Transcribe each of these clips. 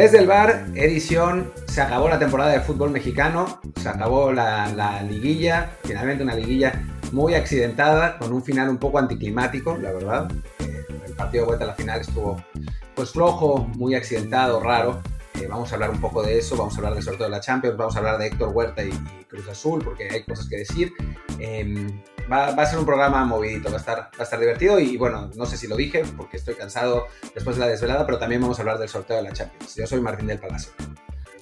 Desde el bar, edición, se acabó la temporada de fútbol mexicano, se acabó la, liguilla, finalmente una liguilla muy accidentada, con un final un poco anticlimático, la verdad. Eh, el partido de vuelta a la final estuvo pues flojo, muy accidentado, raro. Eh, vamos a hablar un poco de eso, vamos a hablar del sorteo de la Champions, vamos a hablar de Héctor Huerta y, Cruz Azul, porque hay cosas que decir. Em, va, a ser un programa movidito, va a, estar, va a estar divertido y, bueno, no sé si lo dije porque estoy cansado después de la desvelada, pero también vamos a hablar del sorteo de la Champions. Yo soy Martín del Palacio.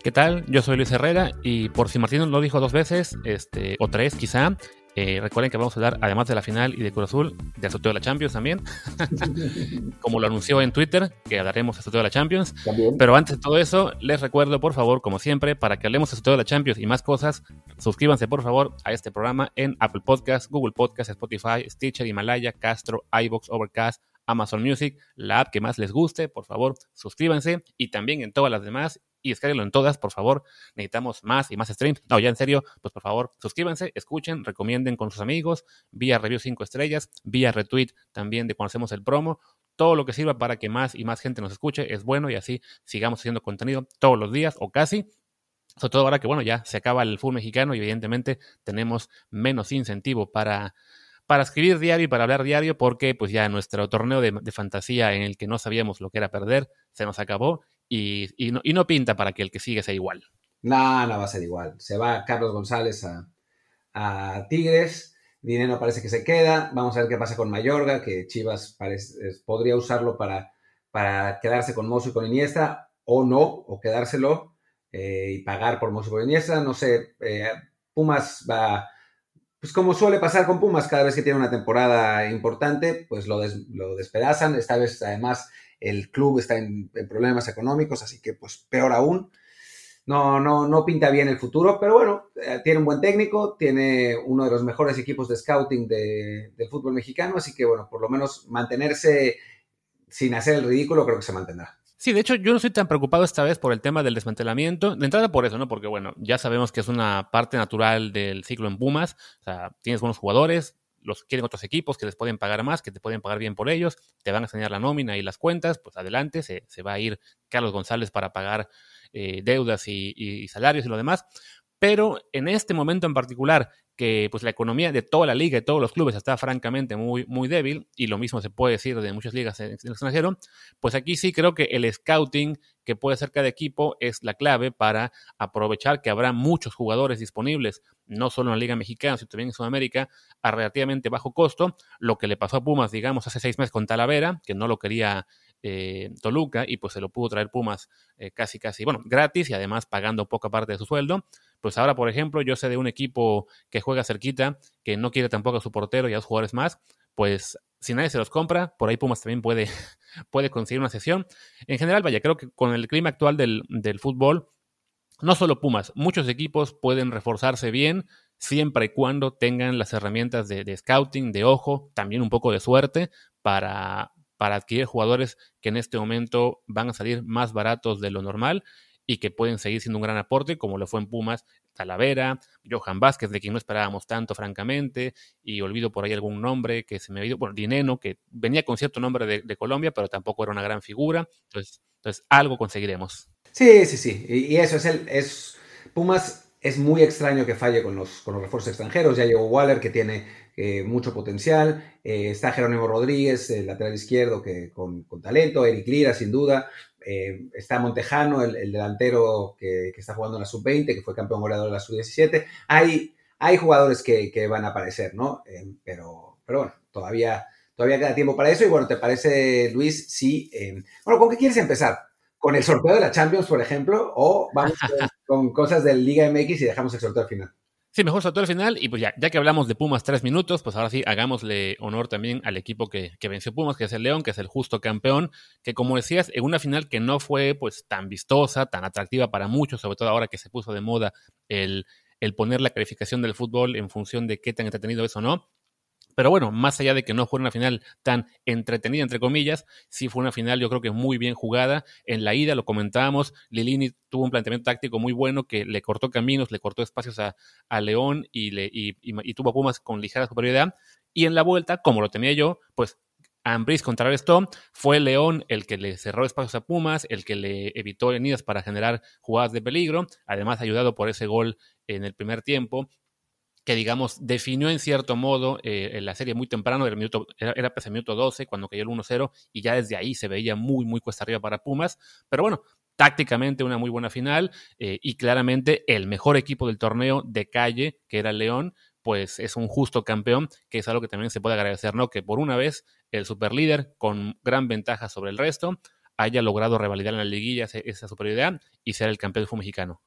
¿Qué tal? Yo soy Luis Herrera y por si Martín lo dijo dos veces, este, o tres quizá, eh, recuerden que vamos a hablar, además de la final y de Cruz Azul, del sorteo de la Champions también. como lo anunció en Twitter, que hablaremos del sorteo de la Champions. Pero antes de todo eso, les recuerdo, por favor, como siempre, para que hablemos del sorteo de la Champions y más cosas, suscríbanse, por favor, a este programa en Apple Podcasts, Google Podcasts, Spotify, Stitcher, Himalaya, Castro, iBox, Overcast, Amazon Music, la app que más les guste, por favor, suscríbanse y también en todas las demás y descárguenlo en todas, por favor. Necesitamos más y más streams. No, ya en serio, pues por favor, suscríbanse, escuchen, recomienden con sus amigos, vía review 5 estrellas, vía retweet también de cuando hacemos el promo. Todo lo que sirva para que más y más gente nos escuche es bueno y así sigamos haciendo contenido todos los días o casi. Sobre todo ahora que, bueno, ya se acaba el fútbol mexicano y evidentemente tenemos menos incentivo para, para escribir diario y para hablar diario porque pues ya nuestro torneo de, de fantasía en el que no sabíamos lo que era perder se nos acabó y, no, pinta para que el que sigue sea igual. No, no va a ser igual. Se va Carlos González a, Tigres, Dinero parece que se queda, vamos a ver qué pasa con Mayorga, que Chivas podría usarlo para, para quedarse con Mozo y con Iniesta, o no, o quedárselo eh, y pagar por Mozo y con Iniesta, no sé, eh, Pumas va, pues como suele pasar con Pumas, cada vez que tiene una temporada importante, pues lo, lo despedazan, esta vez además el club está en, problemas económicos, así que pues peor aún. No, no, no pinta bien el futuro, pero bueno, eh, tiene un buen técnico, tiene uno de los mejores equipos de scouting de, del fútbol mexicano, así que bueno, por lo menos mantenerse sin hacer el ridículo creo que se mantendrá. Sí, de hecho yo no estoy tan preocupado esta vez por el tema del desmantelamiento. De entrada por eso, ¿no? Porque bueno, ya sabemos que es una parte natural del ciclo en Pumas. O sea, tienes buenos jugadores, los quieren otros equipos que les pueden pagar más, que te pueden pagar bien por ellos, te van a enseñar la nómina y las cuentas, pues adelante, se, va a ir Carlos González para pagar eh, deudas y, salarios y lo demás. Pero en este momento en particular, que pues la economía de toda la liga y todos los clubes está francamente muy, muy débil, y lo mismo se puede decir de muchas ligas en, el extranjero, pues aquí sí creo que el scouting que puede hacer cada equipo es la clave para aprovechar que habrá muchos jugadores disponibles, no solo en la Liga Mexicana, sino también en Sudamérica, a relativamente bajo costo, lo que le pasó a Pumas, digamos, hace seis meses con Talavera, que no lo quería eh, Toluca y pues se lo pudo traer Pumas eh, casi, casi, bueno, gratis y además pagando poca parte de su sueldo. Pues ahora, por ejemplo, yo sé de un equipo que juega cerquita, que no quiere tampoco a su portero y a dos jugadores más, pues si nadie se los compra, por ahí Pumas también puede, puede conseguir una sesión. En general, vaya, creo que con el clima actual del, del fútbol, no solo Pumas, muchos equipos pueden reforzarse bien siempre y cuando tengan las herramientas de, de, scouting, de ojo, también un poco de suerte para, para adquirir jugadores que en este momento van a salir más baratos de lo normal y que pueden seguir siendo un gran aporte, como lo fue en Pumas, Talavera, Johan Vázquez, de quien no esperábamos tanto, francamente, y olvido por ahí algún nombre que se me ha ido, bueno, Dineno, que venía con cierto nombre de, Colombia, pero tampoco era una gran figura, entonces, entonces algo conseguiremos. Sí, sí, sí, y, eso es el, es, Pumas es muy extraño que falle con los, con los refuerzos extranjeros, ya llegó Waller, que tiene eh, mucho potencial. Eh, está Jerónimo Rodríguez, el lateral izquierdo, que con, talento. Eric Lira, sin duda. Eh, está Montejano, el, delantero que, está jugando en la sub-20, que fue campeón goleador de la sub-17. Hay, hay jugadores que, van a aparecer, ¿no? pero, pero bueno, todavía, todavía queda tiempo para eso. Y bueno, ¿te parece, Luis? Sí. bueno, ¿con qué quieres empezar? ¿Con el sorteo de la Champions, por ejemplo? ¿O vamos con, con cosas del Liga MX y dejamos el sorteo al final? Sí, mejor todo al final. Y pues ya, ya que hablamos de Pumas tres minutos, pues ahora sí, hagámosle honor también al equipo que, que, venció Pumas, que es el León, que es el justo campeón, que como decías, en una final que no fue pues tan vistosa, tan atractiva para muchos, sobre todo ahora que se puso de moda el, el poner la calificación del fútbol en función de qué tan entretenido es o no. Pero bueno, más allá de que no fue una final tan entretenida, entre comillas, sí fue una final yo creo que muy bien jugada. En la ida lo comentábamos, Lilini tuvo un planteamiento táctico muy bueno que le cortó caminos, le cortó espacios a, León y, le, y, tuvo a Pumas con ligera superioridad. Y en la vuelta, como lo tenía yo, pues Ambris contrarrestó, fue León el que le cerró espacios a Pumas, el que le evitó venidas para generar jugadas de peligro, además ayudado por ese gol en el primer tiempo que digamos definió en cierto modo eh, la serie muy temprano, era, minuto, era, era el minuto 12 cuando cayó el 1-0 y ya desde ahí se veía muy, muy cuesta arriba para Pumas, pero bueno, tácticamente una muy buena final eh, y claramente el mejor equipo del torneo de calle, que era León, pues es un justo campeón, que es algo que también se puede agradecer, ¿no? Que por una vez el superlíder, con gran ventaja sobre el resto, haya logrado revalidar en la liguilla esa superioridad y ser el campeón del fútbol mexicano.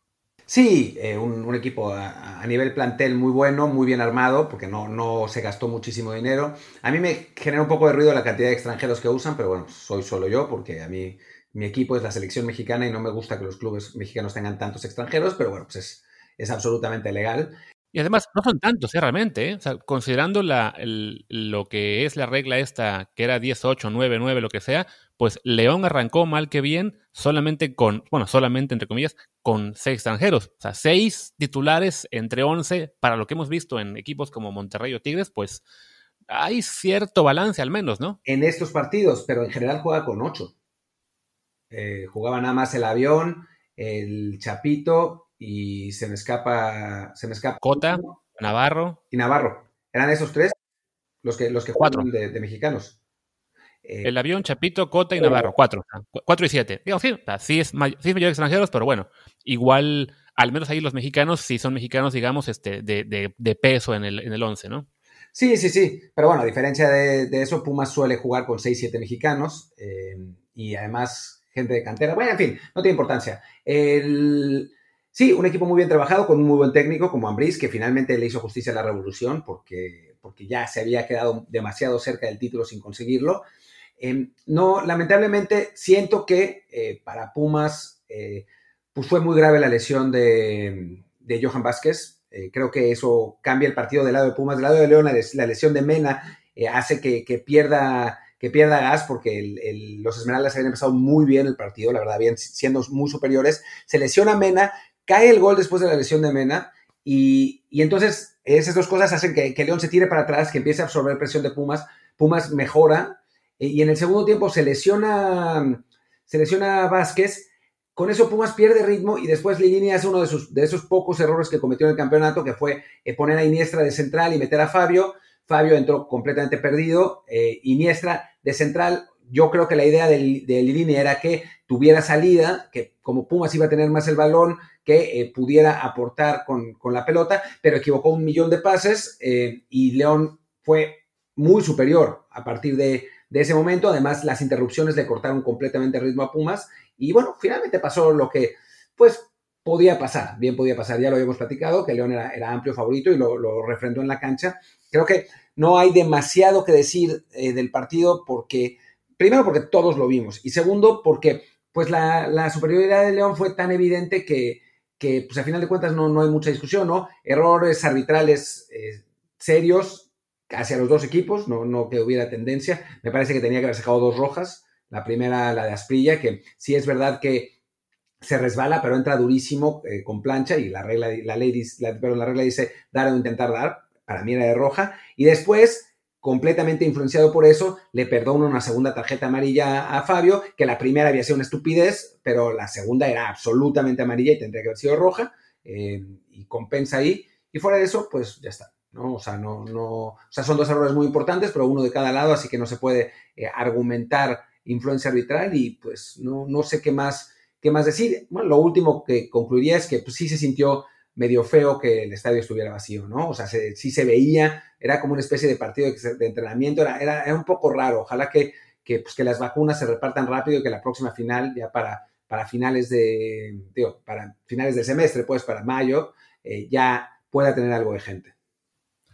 Sí, eh, un, equipo a, a, nivel plantel muy bueno, muy bien armado, porque no, no se gastó muchísimo dinero. A mí me genera un poco de ruido la cantidad de extranjeros que usan, pero bueno, soy solo yo, porque a mí mi equipo es la selección mexicana y no me gusta que los clubes mexicanos tengan tantos extranjeros, pero bueno, pues es, es absolutamente legal. Y además, no son tantos, ¿eh? realmente. ¿eh? O sea, considerando lo que es la regla esta, que era 18, 9, 9, lo que sea, pues León arrancó mal que bien, solamente con, bueno, solamente entre comillas, con seis extranjeros. O sea, seis titulares entre 11, para lo que hemos visto en equipos como Monterrey o Tigres, pues hay cierto balance al menos, ¿no? En estos partidos, pero en general juega con ocho. Eh, jugaba nada más el avión, el Chapito y se me escapa. Se me escapa. Cota, Navarro. Y Navarro. Eran esos tres los que, los que cuatro de, de mexicanos. Eh, el avión, Chapito, Cota y Navarro, cuatro. Cuatro y siete. Digo, sí, sí, es, may sí es mayor extranjeros, pero bueno, igual, al menos ahí los mexicanos sí son mexicanos, digamos, este, de, de, de peso en el, en el once, ¿no? Sí, sí, sí. Pero bueno, a diferencia de, de eso, Pumas suele jugar con seis, siete mexicanos eh, y además gente de cantera. Bueno, en fin, no tiene importancia. El, sí, un equipo muy bien trabajado, con un muy buen técnico como Ambris, que finalmente le hizo justicia a la revolución porque, porque ya se había quedado demasiado cerca del título sin conseguirlo. Eh, no, lamentablemente, siento que eh, para Pumas eh, pues fue muy grave la lesión de, de Johan Vázquez. Eh, creo que eso cambia el partido del lado de Pumas. Del lado de León, la, lesión de Mena hace que, que pierda que pierda gas porque el, los Esmeraldas habían empezado muy bien el partido, la verdad, habían siendo muy superiores. Se lesiona Mena, cae el gol después de la lesión de Mena y, y entonces esas dos cosas hacen que, que, León se tire para atrás, que empiece a absorber presión de Pumas. Pumas mejora eh, y en el segundo tiempo se lesiona, se lesiona Vázquez. Con eso Pumas pierde ritmo y después Lilini hace uno de, sus, de esos pocos errores que cometió en el campeonato, que fue eh, poner a Iniestra de central y meter a Fabio. Fabio entró completamente perdido. Eh, Iniestra de central, yo creo que la idea de, de Lilini era que tuviera salida, que como Pumas iba a tener más el balón, que eh, pudiera aportar con, la pelota, pero equivocó un millón de pases eh, y León fue muy superior a partir de, ese momento. Además, las interrupciones le cortaron completamente el ritmo a Pumas y bueno, finalmente pasó lo que, pues, podía pasar, bien podía pasar, ya lo habíamos platicado, que León era, era amplio favorito y lo, lo, refrendó en la cancha. Creo que no hay demasiado que decir eh, del partido porque, primero porque todos lo vimos y segundo porque pues la, superioridad de León fue tan evidente que, que pues a final de cuentas no, no hay mucha discusión, ¿no? Errores arbitrales eh, serios hacia los dos equipos, no, no que hubiera tendencia. Me parece que tenía que haber sacado dos rojas. La primera, la de Asprilla, que sí es verdad que se resbala, pero entra durísimo eh, con plancha y la regla, la ley, la, la regla dice dar o intentar dar, para mí era de roja, y después, completamente influenciado por eso, le perdona una segunda tarjeta amarilla a Fabio, que la primera había sido una estupidez, pero la segunda era absolutamente amarilla y tendría que haber sido roja, eh, y compensa ahí, y fuera de eso, pues ya está. ¿no? O sea, no, no, o sea, son dos errores muy importantes, pero uno de cada lado, así que no se puede eh, argumentar influencia arbitral y pues no, no sé qué más ¿Qué más decir? Bueno, lo último que concluiría es que pues, sí se sintió medio feo que el estadio estuviera vacío, ¿no? O sea, se, sí se veía, era como una especie de partido de, entrenamiento, era, era, era, un poco raro. Ojalá que, que, pues, que las vacunas se repartan rápido y que la próxima final, ya para, para finales de, digo, para finales del semestre, pues para mayo, eh, ya pueda tener algo de gente.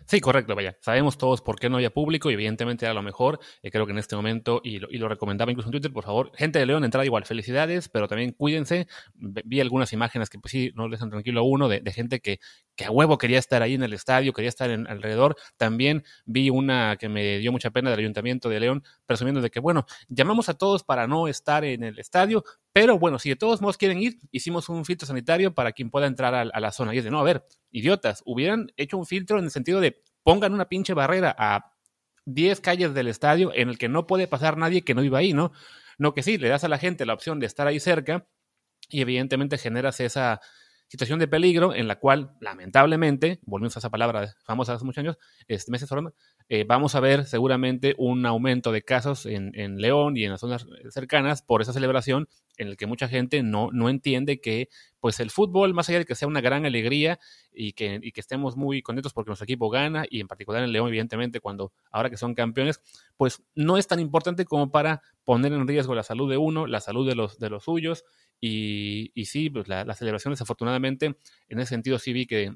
Sí, correcto, vaya. Sabemos todos por qué no había público y evidentemente era lo mejor. Eh, creo que en este momento, y lo, y lo, recomendaba incluso en Twitter, por favor, gente de León, entrada igual, felicidades, pero también cuídense. Vi algunas imágenes que pues sí, no dejan tranquilo a uno, de, de gente que, que, a huevo quería estar ahí en el estadio, quería estar en, alrededor. También vi una que me dio mucha pena del Ayuntamiento de León, presumiendo de que, bueno, llamamos a todos para no estar en el estadio, pero bueno, si de todos modos quieren ir, hicimos un filtro sanitario para quien pueda entrar a, la zona. Y es de, no, a ver, idiotas, hubieran hecho un filtro en el sentido de pongan una pinche barrera a 10 calles del estadio en el que no puede pasar nadie que no viva ahí, ¿no? No que sí, le das a la gente la opción de estar ahí cerca y evidentemente generas esa situación de peligro en la cual, lamentablemente, volvemos a esa palabra famosa hace muchos años, este, meses eh, vamos a ver seguramente un aumento de casos en, en, León y en las zonas cercanas por esa celebración en el que mucha gente no, no entiende que pues el fútbol, más allá de que sea una gran alegría y que, y que estemos muy contentos porque nuestro equipo gana, y en particular en León, evidentemente, cuando ahora que son campeones, pues no es tan importante como para poner en riesgo la salud de uno, la salud de los, de los suyos, y, y sí, pues la, la celebración desafortunadamente, en ese sentido sí vi que,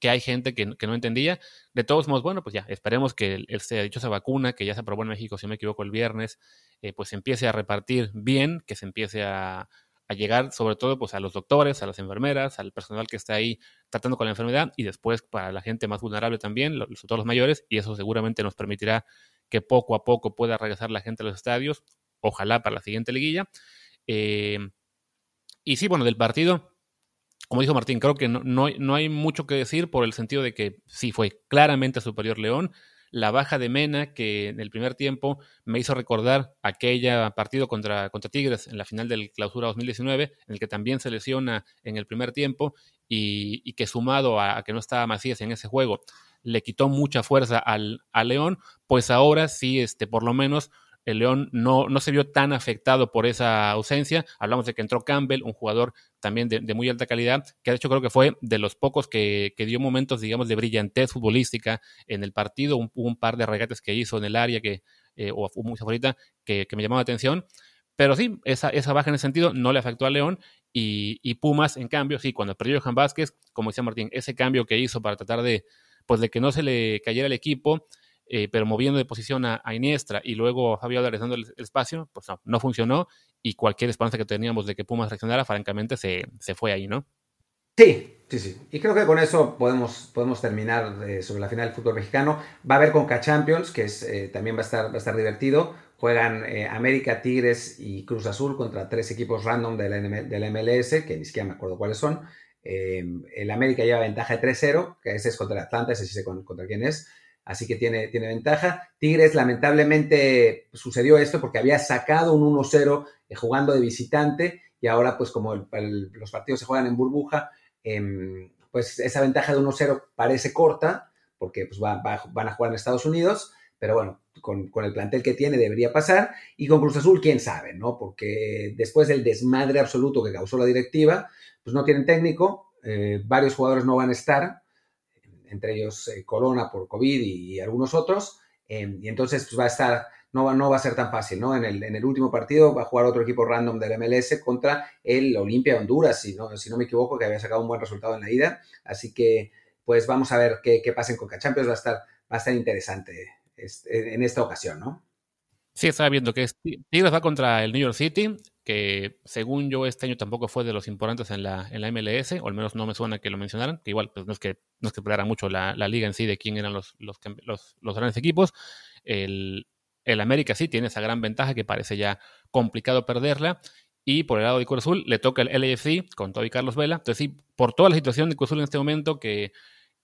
que hay gente que, no entendía. De todos modos, bueno, pues ya, esperemos que el, dichosa vacuna, que ya se aprobó en México, si no me equivoco, el viernes, eh, pues empiece a repartir bien, que se empiece a, a, llegar sobre todo pues a los doctores, a las enfermeras, al personal que está ahí tratando con la enfermedad y después para la gente más vulnerable también, los, sobre todo los mayores, y eso seguramente nos permitirá que poco a poco pueda regresar la gente a los estadios, ojalá para la siguiente liguilla. Eh, y sí, bueno, del partido, como dijo Martín, creo que no, no, no, hay mucho que decir por el sentido de que sí fue claramente superior León. La baja de Mena, que en el primer tiempo me hizo recordar aquella partido contra, contra Tigres en la final del Clausura 2019, en el que también se lesiona en el primer tiempo y, que sumado a, a, que no estaba Macías en ese juego, le quitó mucha fuerza al, al León, pues ahora sí, este, por lo menos el León no, no se vio tan afectado por esa ausencia. Hablamos de que entró Campbell, un jugador también de, muy alta calidad, que de hecho creo que fue de los pocos que, que dio momentos, digamos, de brillantez futbolística en el partido, un, un par de regates que hizo en el área que, eh, o muy favorita, que, que, me llamó la atención. Pero sí, esa, esa baja en ese sentido no le afectó a León y, y Pumas, en cambio, sí, cuando perdió Johan Vázquez, como decía Martín, ese cambio que hizo para tratar de, pues, de que no se le cayera el equipo, eh, pero moviendo de posición a, a, Iniestra y luego a Fabio Álvarez dando el, el, espacio, pues no, no funcionó y cualquier esperanza que teníamos de que Pumas reaccionara, francamente, se, se fue ahí, ¿no? Sí, sí, sí. Y creo que con eso podemos, podemos terminar eh, sobre la final del fútbol mexicano. Va a haber Conca Champions, que es, eh, también va a, estar, va a estar divertido. Juegan eh, América, Tigres y Cruz Azul contra tres equipos random de la, de la MLS, que ni siquiera me acuerdo cuáles son. el América lleva ventaja de 3-0, que ese es contra Atlanta, ese sí sé contra quién es así que tiene, tiene ventaja. Tigres, lamentablemente, sucedió esto porque había sacado un 1-0 eh, jugando de visitante y ahora, pues como los partidos se juegan en burbuja, eh, pues esa ventaja de 1-0 parece corta porque pues, va, va, van a jugar en Estados Unidos, pero bueno, con, con, el plantel que tiene debería pasar. Y con Cruz Azul, quién sabe, ¿no? Porque después del desmadre absoluto que causó la directiva, pues no tienen técnico, eh, varios jugadores no van a estar entre ellos eh, por COVID y, algunos otros, eh, y entonces pues va a estar, no va, no va a ser tan fácil, ¿no? En el, en el último partido va a jugar otro equipo random del MLS contra el Olimpia de Honduras, si no, si no me equivoco, que había sacado un buen resultado en la ida, así que pues vamos a ver qué, qué pasa en Coca Champions, va a estar, va a interesante este, en esta ocasión, ¿no? Sí, estaba viendo que Tigres va contra el New York City, que según yo este año tampoco fue de los importantes en la, en la MLS, o al menos no me suena que lo mencionaran, que igual pues no es que, no es que peleara mucho la, la, liga en sí de quién eran los, los, los, grandes equipos. El, el, América sí tiene esa gran ventaja que parece ya complicado perderla. Y por el lado de Cruz Azul le toca el LAFC con Toby Carlos Vela. Entonces sí, por toda la situación de Cruz Azul en este momento que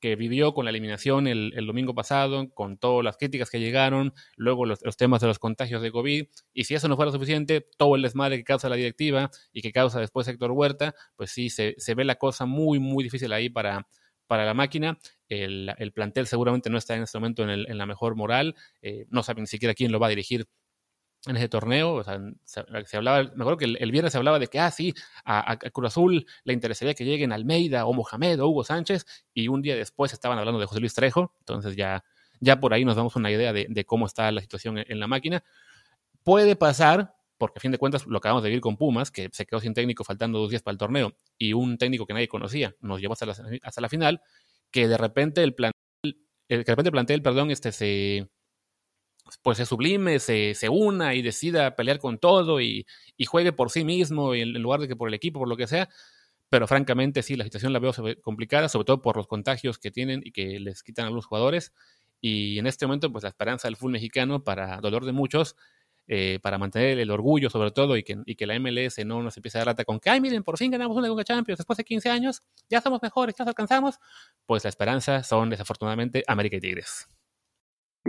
que vivió con la eliminación el, domingo pasado, con todas las críticas que llegaron, luego los, temas de los contagios de COVID, y si eso no fuera suficiente, todo el desmadre que causa la directiva y que causa después Héctor Huerta, pues sí, se, ve la cosa muy, muy difícil ahí para, para la máquina. El, el, plantel seguramente no está en este momento en, el, la mejor moral, eh, no saben ni siquiera quién lo va a dirigir en ese torneo. O sea, se, hablaba, me acuerdo que el, viernes se hablaba de que, ah, sí, a, Cruz Azul le interesaría que lleguen Almeida o Mohamed o Hugo Sánchez, y un día después estaban hablando de José Luis Trejo, entonces ya, ya por ahí nos damos una idea de, de cómo está la situación en, en, la máquina. Puede pasar, porque a fin de cuentas lo acabamos de vivir con Pumas, que se quedó sin técnico faltando dos días para el torneo, y un técnico que nadie conocía nos llevó hasta la, hasta la final, que de repente el plantel, el, que de repente el perdón, este se pues se sublime, se, se, una y decida pelear con todo y, y, juegue por sí mismo en lugar de que por el equipo, por lo que sea. Pero francamente sí, la situación la veo complicada, sobre todo por los contagios que tienen y que les quitan a algunos jugadores. Y en este momento, pues la esperanza del fútbol mexicano, para dolor de muchos, eh, para mantener el orgullo sobre todo y que, y que la MLS no nos empiece a dar lata con que, ay, miren, por fin ganamos una Liga Champions después de 15 años, ya somos mejores, ya nos alcanzamos, pues la esperanza son desafortunadamente América y Tigres.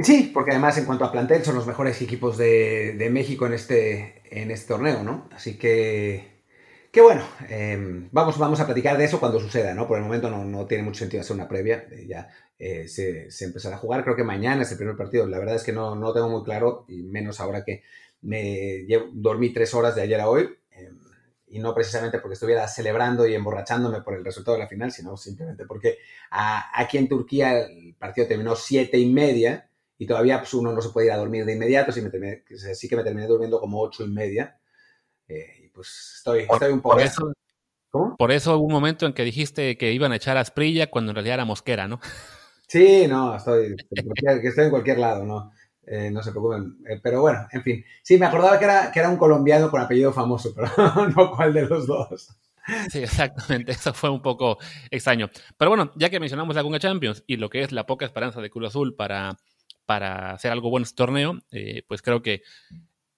Sí, porque además en cuanto a plantel son los mejores equipos de, México en este, en este torneo, ¿no? Así que, que bueno, em, vamos, vamos a platicar de eso cuando suceda, ¿no? Por el momento no, tiene mucho sentido hacer una previa, eh, ya eh, se, se, empezará a jugar, creo que mañana es el primer partido, la verdad es que no, no tengo muy claro, y menos ahora que me dormí tres horas de ayer a hoy, em, y no precisamente porque estuviera celebrando y emborrachándome por el resultado de la final, sino simplemente porque aquí en Turquía el partido terminó siete y media, y todavía pues, uno no se puede ir a dormir de inmediato, sí, sí que me terminé durmiendo como ocho y media. Eh, y pues estoy, estoy un poco... Por eso, ¿Cómo? Por eso hubo un momento en que dijiste que iban a echar a Asprilla cuando en realidad era Mosquera, ¿no? Sí, no, estoy, estoy en cualquier lado, ¿no? Eh, no se preocupen. Eh, pero bueno, en fin. Sí, me acordaba que era, que era un colombiano con apellido famoso, pero no cuál de los dos. Sí, exactamente. Eso fue un poco extraño. Pero bueno, ya que mencionamos la Gunga Champions y lo que es la poca esperanza de Cruz Azul para para hacer algo bueno este torneo, eh, pues creo que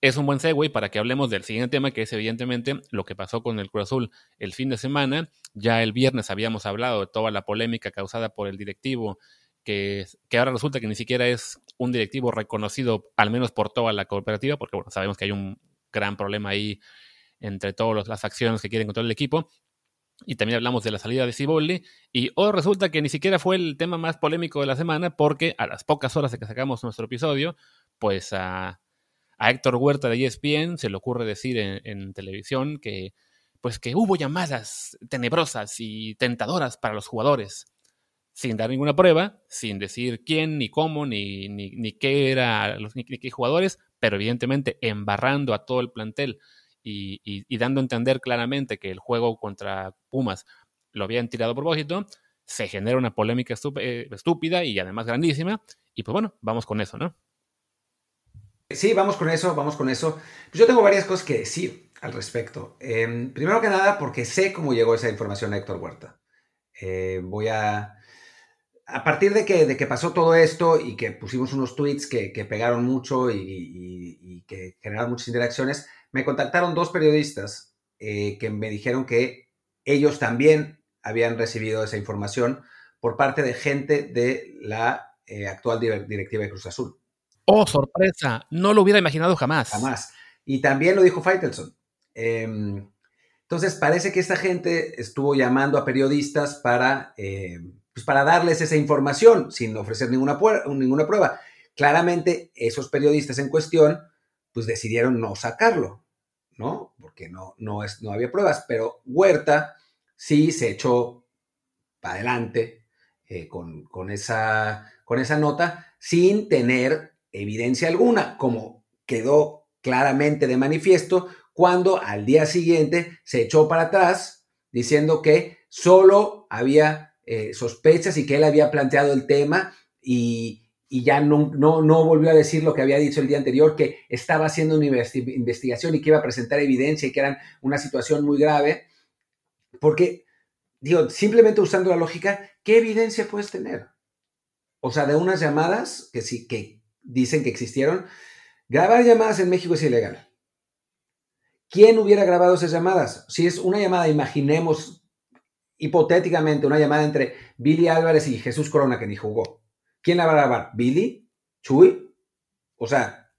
es un buen segue para que hablemos del siguiente tema, que es evidentemente lo que pasó con el Cruz Azul el fin de semana. Ya el viernes habíamos hablado de toda la polémica causada por el directivo, que, que ahora resulta que ni siquiera es un directivo reconocido, al menos por toda la cooperativa, porque bueno, sabemos que hay un gran problema ahí entre todas las acciones que quieren controlar el equipo. Y también hablamos de la salida de Ciboldi. Y hoy resulta que ni siquiera fue el tema más polémico de la semana, porque a las pocas horas de que sacamos nuestro episodio, pues a, Héctor Huerta de ESPN se le ocurre decir en, televisión que, pues que hubo llamadas tenebrosas y tentadoras para los jugadores, sin dar ninguna prueba, sin decir quién, ni cómo, ni, ni, qué era, ni qué jugadores, pero evidentemente embarrando a todo el plantel y, dando a entender claramente que el juego contra Pumas lo habían tirado a propósito, se genera una polémica eh, estúpida y además grandísima. Y pues bueno, vamos con eso, ¿no? Sí, vamos con eso, vamos con eso. Pues yo tengo varias cosas que decir al respecto. Em, primero que nada, porque sé cómo llegó esa información Héctor Huerta. Eh, voy a... A partir de que, de que pasó todo esto y que pusimos unos tweets que, pegaron mucho y, que generaron muchas interacciones, me contactaron dos periodistas eh, que me dijeron que ellos también habían recibido esa información por parte de gente de la eh, actual directiva de Cruz Azul. Oh, sorpresa, no lo hubiera imaginado jamás. Jamás. Y también lo dijo Faitelson. Em, entonces, parece que esta gente estuvo llamando a periodistas para, em, pues para darles esa información sin ofrecer ninguna, ninguna prueba. Claramente, esos periodistas en cuestión pues decidieron no sacarlo, ¿no? Porque no, no, es, no había pruebas, pero Huerta sí se echó para adelante eh, con, esa, con esa nota sin tener evidencia alguna, como quedó claramente de manifiesto cuando al día siguiente se echó para atrás diciendo que solo había eh, sospechas y que él había planteado el tema y, y ya no, no, volvió a decir lo que había dicho el día anterior, que estaba haciendo una investigación y que iba a presentar evidencia y que era una situación muy grave, porque, digo, simplemente usando la lógica, ¿qué evidencia puedes tener? O sea, de unas llamadas que sí, que dicen que existieron, grabar llamadas en México es ilegal. ¿Quién hubiera grabado esas llamadas? Si es una llamada, imaginemos hipotéticamente una llamada entre Billy Álvarez y Jesús Corona, que ni jugó ¿Quién la va a grabar? ¿Billy? ¿Chuy? O sea,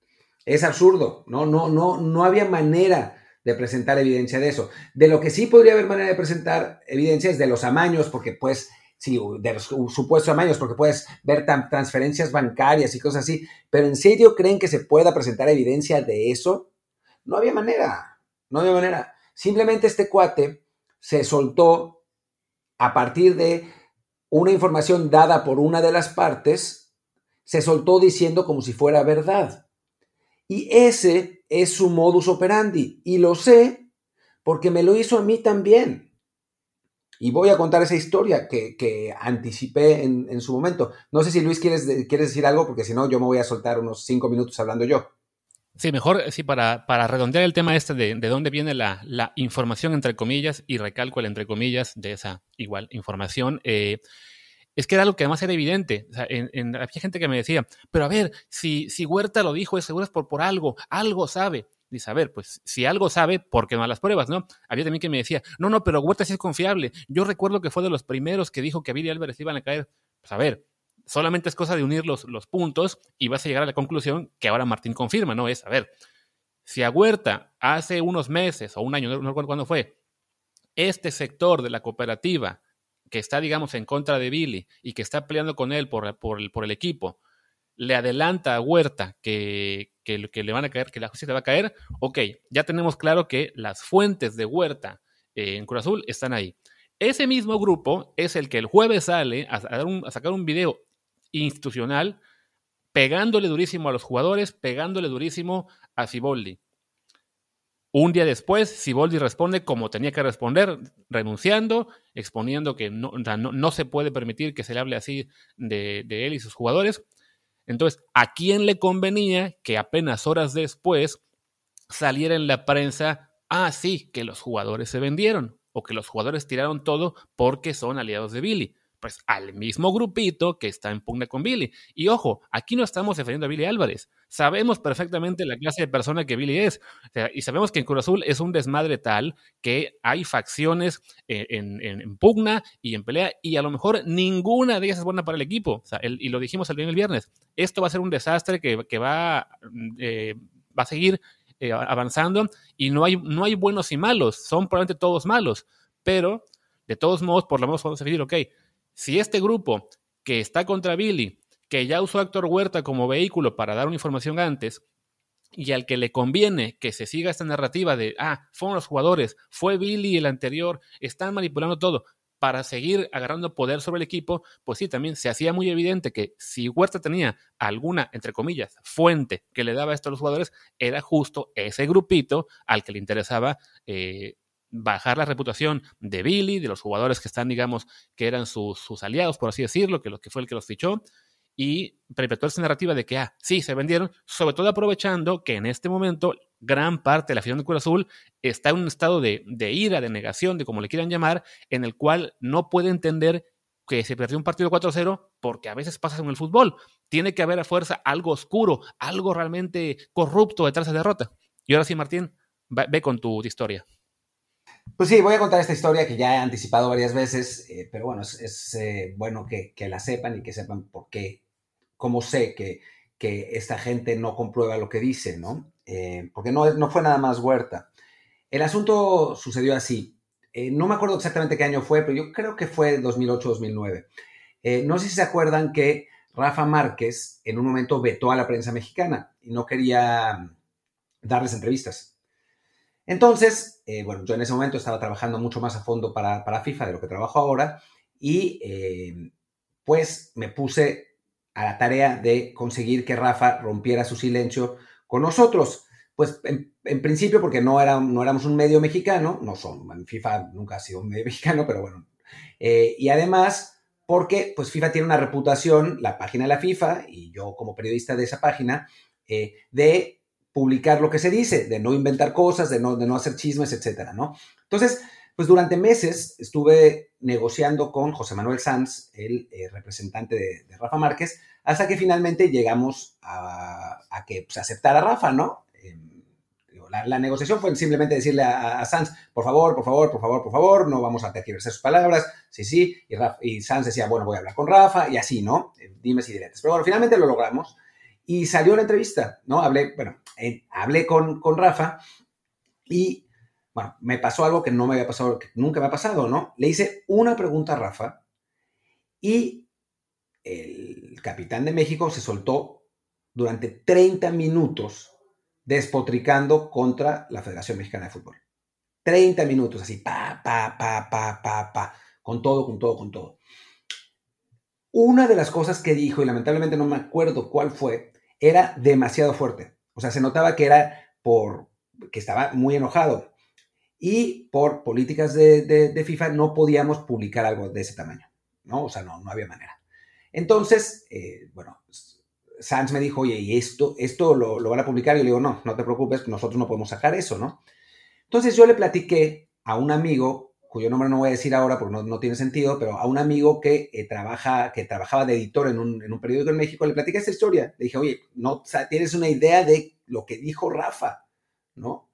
es absurdo. No, no, no, no había manera de presentar evidencia de eso. De lo que sí podría haber manera de presentar evidencia es de los amaños, porque pues, sí, de los supuestos amaños, porque puedes ver transferencias bancarias y cosas así, pero ¿en serio creen que se pueda presentar evidencia de eso? No había manera, no había manera. Simplemente este cuate se soltó a partir de una información dada por una de las partes, se soltó diciendo como si fuera verdad. Y ese es su modus operandi. Y lo sé porque me lo hizo a mí también. Y voy a contar esa historia que, anticipé en, su momento. No sé si Luis quieres, quieres decir algo, porque si no, yo me voy a soltar unos cinco minutos hablando yo. Sí, mejor, sí, para, para redondear el tema este de, de dónde viene la, la, información, entre comillas, y recalco el entre comillas de esa igual información, eh, es que era algo que además era evidente. O sea, en, había gente que me decía, pero a ver, si, si Huerta lo dijo, es seguro es por, por algo, algo sabe. Dice, a ver, pues si algo sabe, ¿por qué no las pruebas, no? Había también que me decía, no, no, pero Huerta sí es confiable. Yo recuerdo que fue de los primeros que dijo que a Billy Álvarez iban a caer. Pues a ver, solamente es cosa de unir los, los puntos y vas a llegar a la conclusión que ahora Martín confirma, ¿no? Es, a ver, si a Huerta hace unos meses o un año, no recuerdo cuándo fue, este sector de la cooperativa que está, digamos, en contra de Billy y que está peleando con él por, por, el, por el equipo, le adelanta a Huerta que, que, le van a caer, que la justicia va a caer, ok, ya tenemos claro que las fuentes de Huerta eh, en Cruz Azul están ahí. Ese mismo grupo es el que el jueves sale a, a sacar un video institucional pegándole durísimo a los jugadores, pegándole durísimo a Ciboldi. Un día después, Siboldi responde como tenía que responder, renunciando, exponiendo que no, se puede permitir que se le hable así de, de, él y sus jugadores. Entonces, ¿a quién le convenía que apenas horas después saliera en la prensa, ah, sí, que los jugadores se vendieron o que los jugadores tiraron todo porque son aliados de Billy? Pues al mismo grupito que está en pugna con Billy. Y ojo, aquí no estamos defendiendo a Billy Álvarez. Sabemos perfectamente la clase de persona que Billy es. y sabemos que en Cruz Azul es un desmadre tal que hay facciones eh, en, pugna y en pelea y a lo mejor ninguna de ellas es buena para el equipo. y lo dijimos el, el viernes. Esto va a ser un desastre que, va, eh, va a seguir eh, avanzando y no hay, no hay buenos y malos. Son probablemente todos malos. Pero, de todos modos, por lo menos podemos decir, ok, si este grupo que está contra Billy, que ya usó a Héctor Huerta como vehículo para dar una información antes, y al que le conviene que se siga esta narrativa de, ah, fueron los jugadores, fue Billy el anterior, están manipulando todo para seguir agarrando poder sobre el equipo, pues sí, también se hacía muy evidente que si Huerta tenía alguna, entre comillas, fuente que le daba esto a los jugadores, era justo ese grupito al que le interesaba eh, bajar la reputación de Billy, de los jugadores que están, digamos, que eran sus, aliados, por así decirlo, que, lo, que fue el que los fichó, y perpetuó esa narrativa de que, ah, sí, se vendieron, sobre todo aprovechando que en este momento gran parte de la afición de Cruz Azul está en un estado de, de ira, de negación, de como le quieran llamar, en el cual no puede entender que se perdió un partido 4-0 porque a veces pasa en el fútbol. Tiene que haber a fuerza algo oscuro, algo realmente corrupto detrás de esa derrota. Y ahora sí, Martín, ve con tu historia. Pues sí, voy a contar esta historia que ya he anticipado varias veces, eh, pero bueno, es, eh, bueno que, la sepan y que sepan por qué, cómo sé que, que esta gente no comprueba lo que dice, ¿no? Eh, porque no, no fue nada más Huerta. El asunto sucedió así. no me acuerdo exactamente qué año fue, pero yo creo que fue 2008-2009. no sé si se acuerdan que Rafa Márquez en un momento vetó a la prensa mexicana y no quería darles entrevistas. Entonces, eh, bueno, yo en ese momento estaba trabajando mucho más a fondo para, FIFA de lo que trabajo ahora y eh, pues me puse a la tarea de conseguir que Rafa rompiera su silencio con nosotros. Pues en, principio porque no, era, no éramos un medio mexicano, no son, FIFA nunca ha sido un medio mexicano, pero bueno. Eh, y además porque pues FIFA tiene una reputación, la página de la FIFA y yo como periodista de esa página, de publicar lo que se dice, de no inventar cosas, de no, de no hacer chismes, etcétera, ¿no? Entonces, pues durante meses estuve negociando con José Manuel Sanz, el eh, representante de, Rafa Márquez, hasta que finalmente llegamos a, que pues, aceptara Rafa, ¿no? Em, la, negociación fue simplemente decirle a, Sanz, por favor, por favor, por favor, por favor, no vamos a tergiversar sus palabras, sí, sí, y, y Sanz decía, bueno, voy a hablar con Rafa, y así, ¿no? Dime si diretes. Pero bueno, finalmente lo logramos. Y salió la entrevista, ¿no? Hablé, bueno, eh, hablé con, con Rafa y, me pasó algo que no me había pasado, que nunca me ha pasado, ¿no? Le hice una pregunta a Rafa y el capitán de México se soltó durante 30 minutos despotricando contra la Federación Mexicana de Fútbol. 30 minutos, así, pa, pa, pa, pa, pa, pa, con todo, con todo, con todo. Una de las cosas que dijo, y lamentablemente no me acuerdo cuál fue, era demasiado fuerte. O sea, se notaba que era por que estaba muy enojado. Y por políticas de, FIFA no podíamos publicar algo de ese tamaño, ¿no? O sea, no, no había manera. Entonces, eh, bueno, Sanz me dijo, oye, ¿y esto, esto lo, lo, van a publicar? Y yo le digo, no, no te preocupes, nosotros no podemos sacar eso, ¿no? Entonces yo le platiqué a un amigo cuyo nombre no voy a decir ahora porque no, tiene sentido, pero a un amigo que, eh, trabaja, que trabajaba de editor en un, periódico en México, le platiqué esta historia. Le dije, oye, no tienes una idea de lo que dijo Rafa, ¿no?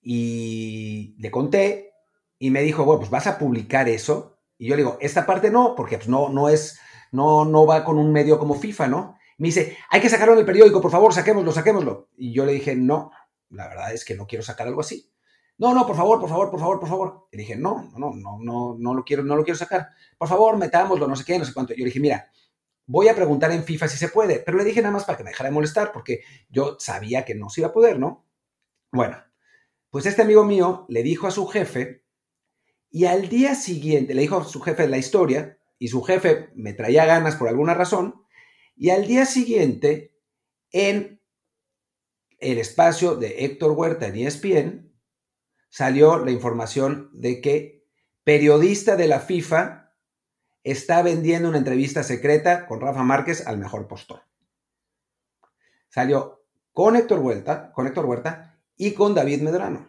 Y le conté y me dijo, bueno, pues vas a publicar eso. Y yo le digo, esta parte no, porque pues no, no es, no, no va con un medio como FIFA, ¿no? Me dice, hay que sacarlo en el periódico, por favor, saquémoslo, saquémoslo. Y yo le dije, no, la verdad es que no quiero sacar algo así. No, no, por favor, por favor, por favor, por favor. Y dije, no, no, no, no, no lo quiero, no lo quiero sacar. Por favor, metámoslo, no sé qué, no sé cuánto. Yo dije, mira, voy a preguntar en FIFA si se puede, pero le dije nada más para que me dejara de molestar, porque yo sabía que no se iba a poder, ¿no? Bueno, pues este amigo mío le dijo a su jefe, y al día siguiente, le dijo a su jefe la historia, y su jefe me traía ganas por alguna razón, y al día siguiente, en el espacio de Héctor Huerta en ESPN, salió la información de que periodista de la FIFA está vendiendo una entrevista secreta con Rafa Márquez al mejor postor. Salió con Héctor Huerta, con Huerta y con David Medrano.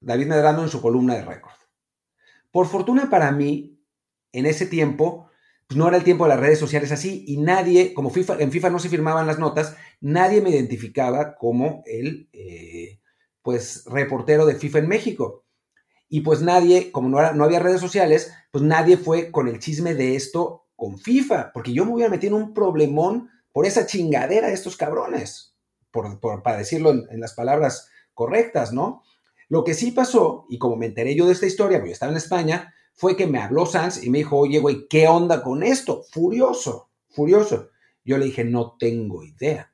David Medrano en su columna de récord. Por fortuna para mí, en ese tiempo, pues no era el tiempo de las redes sociales así y nadie, como FIFA, en FIFA no se firmaban las notas, nadie me identificaba como el eh, pues reportero de FIFA en México. Y pues nadie, como no, no había redes sociales, pues nadie fue con el chisme de esto con FIFA, porque yo me hubiera metido en un problemón por esa chingadera de estos cabrones, por, para decirlo en, las palabras correctas, ¿no? Lo que sí pasó, y como me enteré yo de esta historia, porque yo estaba en España, fue que me habló Sanz y me dijo, oye, güey, ¿qué onda con esto? Furioso, furioso. Yo le dije, no tengo idea,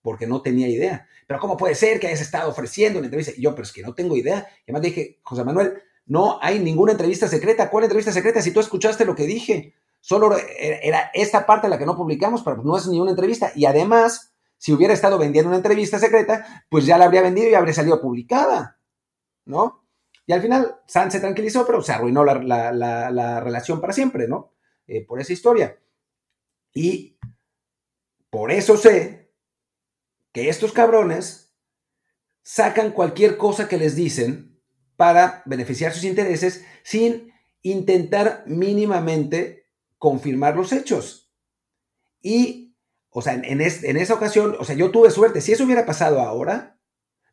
porque no tenía idea pero ¿cómo puede ser que hayas estado ofreciendo una entrevista? Y yo, pero es que no tengo idea. Y además dije, José Manuel, no hay ninguna entrevista secreta. ¿Cuál entrevista secreta? Si tú escuchaste lo que dije, solo era esta parte la que no publicamos, pero no es ni una entrevista. Y además, si hubiera estado vendiendo una entrevista secreta, pues ya la habría vendido y habría salido publicada, ¿no? Y al final, San se tranquilizó, pero se arruinó la, relación para siempre, ¿no? Eh, por esa historia. Y por eso sé estos cabrones sacan cualquier cosa que les dicen para beneficiar sus intereses sin intentar mínimamente confirmar los hechos. Y, o sea, en, esa ocasión, o sea, yo tuve suerte. Si eso hubiera pasado ahora,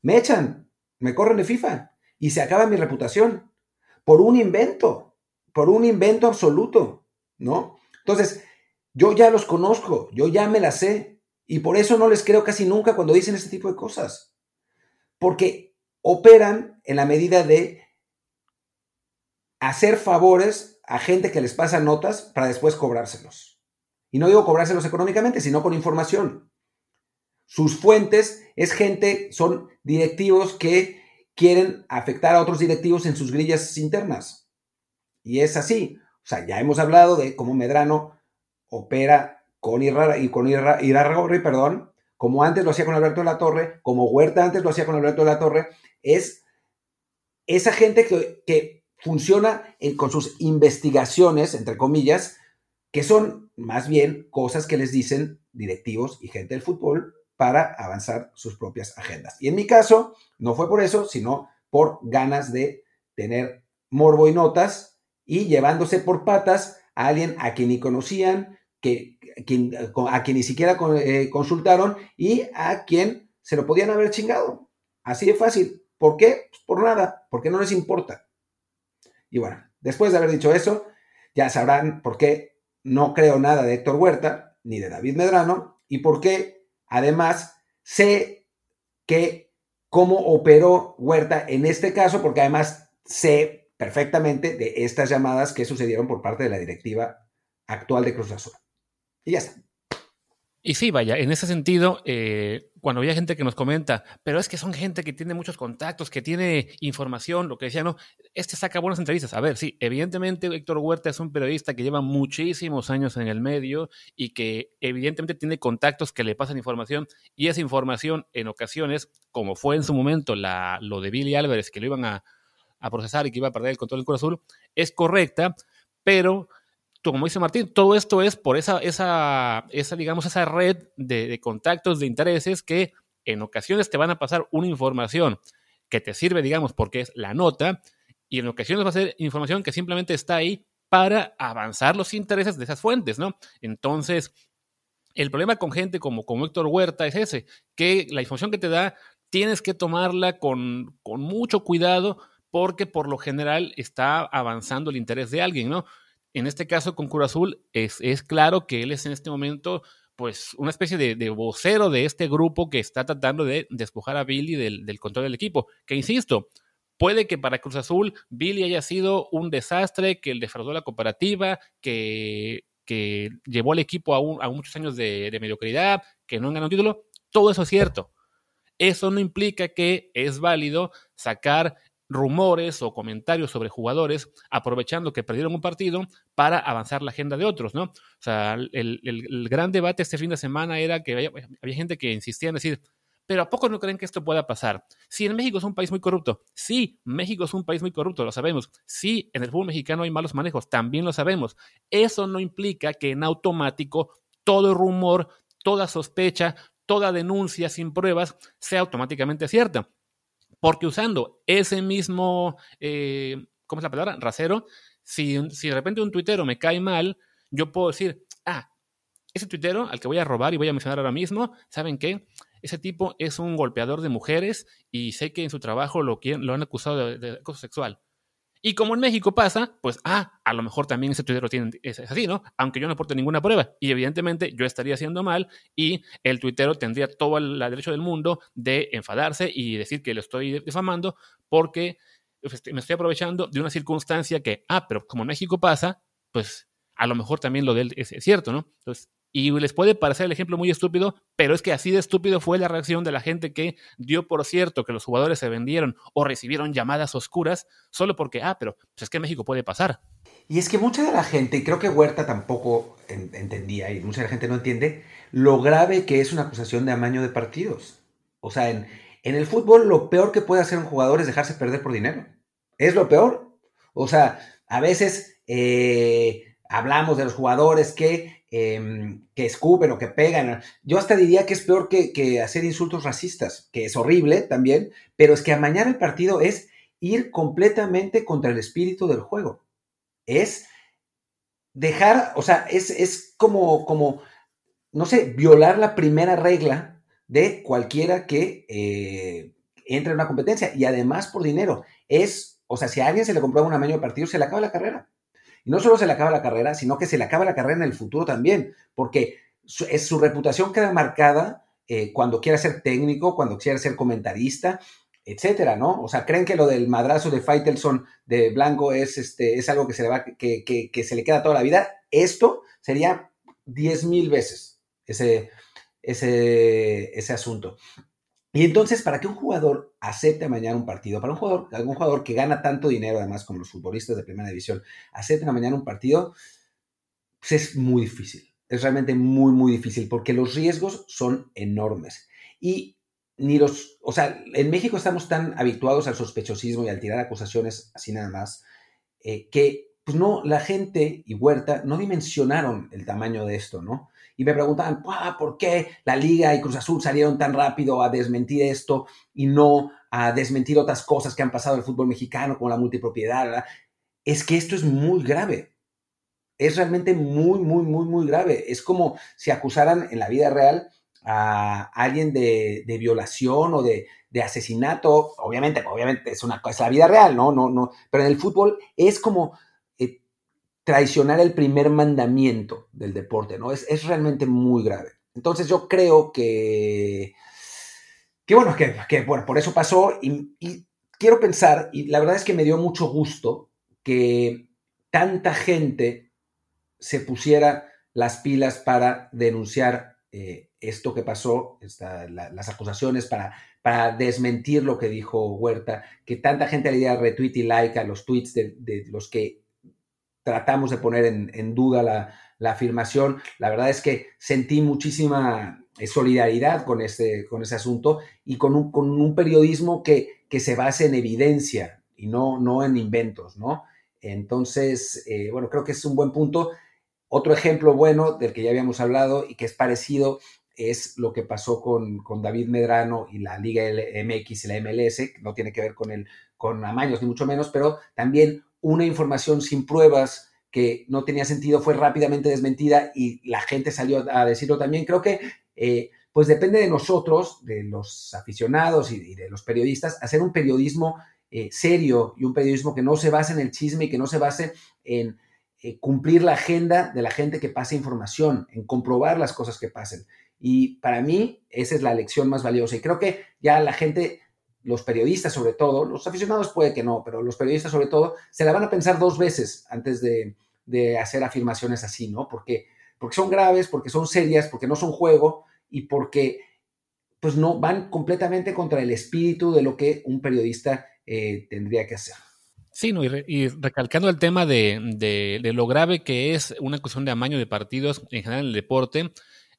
me echan, me corren de FIFA y se acaba mi reputación por un invento, por un invento absoluto, ¿no? Entonces, yo ya los conozco, yo ya me la sé, y por eso no les creo casi nunca cuando dicen este tipo de cosas. Porque operan en la medida de hacer favores a gente que les pasa notas para después cobrárselos. Y no digo cobrárselos económicamente, sino con información. Sus fuentes es gente, son directivos que quieren afectar a otros directivos en sus grillas internas. Y es así. O sea, ya hemos hablado de cómo Medrano opera con Irra, y con perdón, como antes lo hacía con Alberto de la Torre, como Huerta antes lo hacía con Alberto de la Torre, es esa gente que, funciona con sus investigaciones, entre comillas, que son más bien cosas que les dicen directivos y gente del fútbol para avanzar sus propias agendas. Y en mi caso, no fue por eso, sino por ganas de tener morbo y notas y llevándose por patas a alguien a quien ni conocían, a quien ni siquiera eh, consultaron y a quien se lo podían haber chingado. Así de fácil. ¿Por qué? Pues por nada, porque no les importa. Y bueno, después de haber dicho eso, ya sabrán por qué no creo nada de Héctor Huerta ni de David Medrano y por qué además sé que cómo operó Huerta en este caso, porque además sé perfectamente de estas llamadas que sucedieron por parte de la directiva actual de Cruz Azul. Y ya está. Y sí, vaya, en ese sentido, eh, cuando había gente que nos comenta, pero es que son gente que tiene muchos contactos, que tiene información, lo que decía, no, este saca buenas entrevistas. A ver, sí, evidentemente Héctor Huerta es un periodista que lleva muchísimos años en el medio y que evidentemente tiene contactos que le pasan información y esa información en ocasiones, como fue en su momento la, lo de Billy Álvarez, que lo iban a, a procesar y que iba a perder el control del Cruz Azul, es correcta, pero como dice Martín, todo esto es por esa, esa, esa digamos, esa red de, contactos, de intereses que en ocasiones te van a pasar una información que te sirve, digamos, porque es la nota, y en ocasiones va a ser información que simplemente está ahí para avanzar los intereses de esas fuentes, ¿no? Entonces, el problema con gente como, como Héctor Huerta es ese, que la información que te da tienes que tomarla con, con mucho cuidado porque por lo general está avanzando el interés de alguien, ¿no? En este caso con Cruz Azul es, es claro que él es en este momento pues una especie de, vocero de este grupo que está tratando de despojar a Billy del, control del equipo. Que insisto, puede que para Cruz Azul Billy haya sido un desastre, que él defraudó la cooperativa, que, que llevó al equipo a, muchos años de, de, mediocridad, que no un título. Todo eso es cierto. Eso no implica que es válido sacar rumores o comentarios sobre jugadores aprovechando que perdieron un partido para avanzar la agenda de otros, ¿no? O sea, el, gran debate este fin de semana era que había, gente que insistía en decir, pero ¿a poco no creen que esto pueda pasar? Si en México es un país muy corrupto, sí, México es un país muy corrupto, lo sabemos. Sí, en el fútbol mexicano hay malos manejos, también lo sabemos. Eso no implica que en automático todo rumor, toda sospecha, toda denuncia sin pruebas sea automáticamente cierta. Porque usando ese mismo, eh, ¿cómo es la palabra? Rasero, si, si de repente un tuitero me cae mal, yo puedo decir, ah, ese tuitero al que voy a robar y voy a mencionar ahora mismo, ¿saben qué? Ese tipo es un golpeador de mujeres y sé que en su trabajo lo, lo han acusado de, de acoso sexual. Y como en México pasa, pues, ah, a lo mejor también ese tuitero tiene, es así, ¿no? Aunque yo no aporte ninguna prueba. Y evidentemente yo estaría haciendo mal y el tuitero tendría todo el, derecho del mundo de enfadarse y decir que lo estoy difamando porque pues, me estoy aprovechando de una circunstancia que, ah, pero como en México pasa, pues a lo mejor también lo de él es, es cierto, ¿no? Entonces, y les puede parecer el ejemplo muy estúpido, pero es que así de estúpido fue la reacción de la gente que dio por cierto que los jugadores se vendieron o recibieron llamadas oscuras solo porque, ah, pero pues es que México puede pasar. Y es que mucha de la gente, y creo que Huerta tampoco entendía, y mucha de la gente no entiende, lo grave que es una acusación de amaño de partidos. O sea, en, en el fútbol lo peor que puede hacer un jugador es dejarse perder por dinero. Es lo peor. O sea, a veces eh, hablamos de los jugadores que Em, que escupen o que pegan. Yo hasta diría que es peor que, hacer insultos racistas, que es horrible también, pero es que amañar el partido es ir completamente contra el espíritu del juego. Es dejar, o sea, es, como, como, no sé, violar la primera regla de cualquiera que eh, entre en una competencia y además por dinero. Es, o sea, si a alguien se le compró un amaño de partido, se le acaba la carrera. Y no solo se le acaba la carrera, sino que se le acaba la carrera en el futuro también, porque su, es, su reputación queda marcada eh, cuando quiera ser técnico, cuando quiera ser comentarista, etcétera, ¿no? O sea, creen que lo del madrazo de Faitelson de Blanco es, este, es algo que se le va, que, que, se le queda toda la vida. Esto sería diez mil veces ese, ese, ese asunto. Y entonces, para que un jugador acepte mañana un partido, para un jugador, algún jugador que gana tanto dinero, además, como los futbolistas de primera división, acepten mañana un partido, pues es muy difícil. Es realmente muy, muy difícil porque los riesgos son enormes. Y ni los, o sea, en México estamos tan habituados al sospechosismo y al tirar acusaciones así nada más, eh, que pues no, la gente y Huerta no dimensionaron el tamaño de esto, ¿no? Y me preguntaban, ¿por qué la Liga y Cruz Azul salieron tan rápido a desmentir esto y no a desmentir otras cosas que han pasado en el fútbol mexicano, como la multipropiedad? Es que esto es muy grave. Es realmente muy, muy, muy, muy grave. Es como si acusaran en la vida real a alguien de, violación o de, asesinato. Obviamente, obviamente es una cosa, la vida real, ¿no? No, no. Pero en el fútbol es como traicionar el primer mandamiento del deporte, ¿no? Es, realmente muy grave. Entonces yo creo que, que bueno, que, bueno, por eso pasó y, quiero pensar, y la verdad es que me dio mucho gusto que tanta gente se pusiera las pilas para denunciar eh, esto que pasó, las acusaciones, para, para desmentir lo que dijo Huerta, que tanta gente le diera retweet y like a los tweets de los que tratamos de poner en, duda la, afirmación. La verdad es que sentí muchísima eh, solidaridad con ese, con ese asunto y con un, con un periodismo que, que, se base en evidencia y no, no en inventos, ¿no? Entonces, eh, bueno, creo que es un buen punto. Otro ejemplo bueno del que ya habíamos hablado y que es parecido es lo que pasó con, con David Medrano y la Liga MX y la MLS, no tiene que ver con, el, con amaños ni mucho menos, pero también una información sin pruebas que no tenía sentido fue rápidamente desmentida y la gente salió a decirlo también. Creo que eh, pues depende de nosotros, de los aficionados y, de los periodistas, hacer un periodismo eh, serio y un periodismo que no se base en el chisme y que no se base en, eh, cumplir la agenda de la gente que pasa información, en comprobar las cosas que pasen. Y para mí, esa es la lección más valiosa. Y creo que ya la gente, los periodistas sobre todo, los aficionados puede que no, pero los periodistas sobre todo, se la van a pensar dos veces antes de, hacer afirmaciones así, ¿no? Porque, porque son graves, porque son serias, porque no son juego y porque pues no van completamente contra el espíritu de lo que un periodista eh, tendría que hacer. Sí, no, y, recalcando el tema de, lo grave que es una cuestión de amaño de partidos en general en el deporte,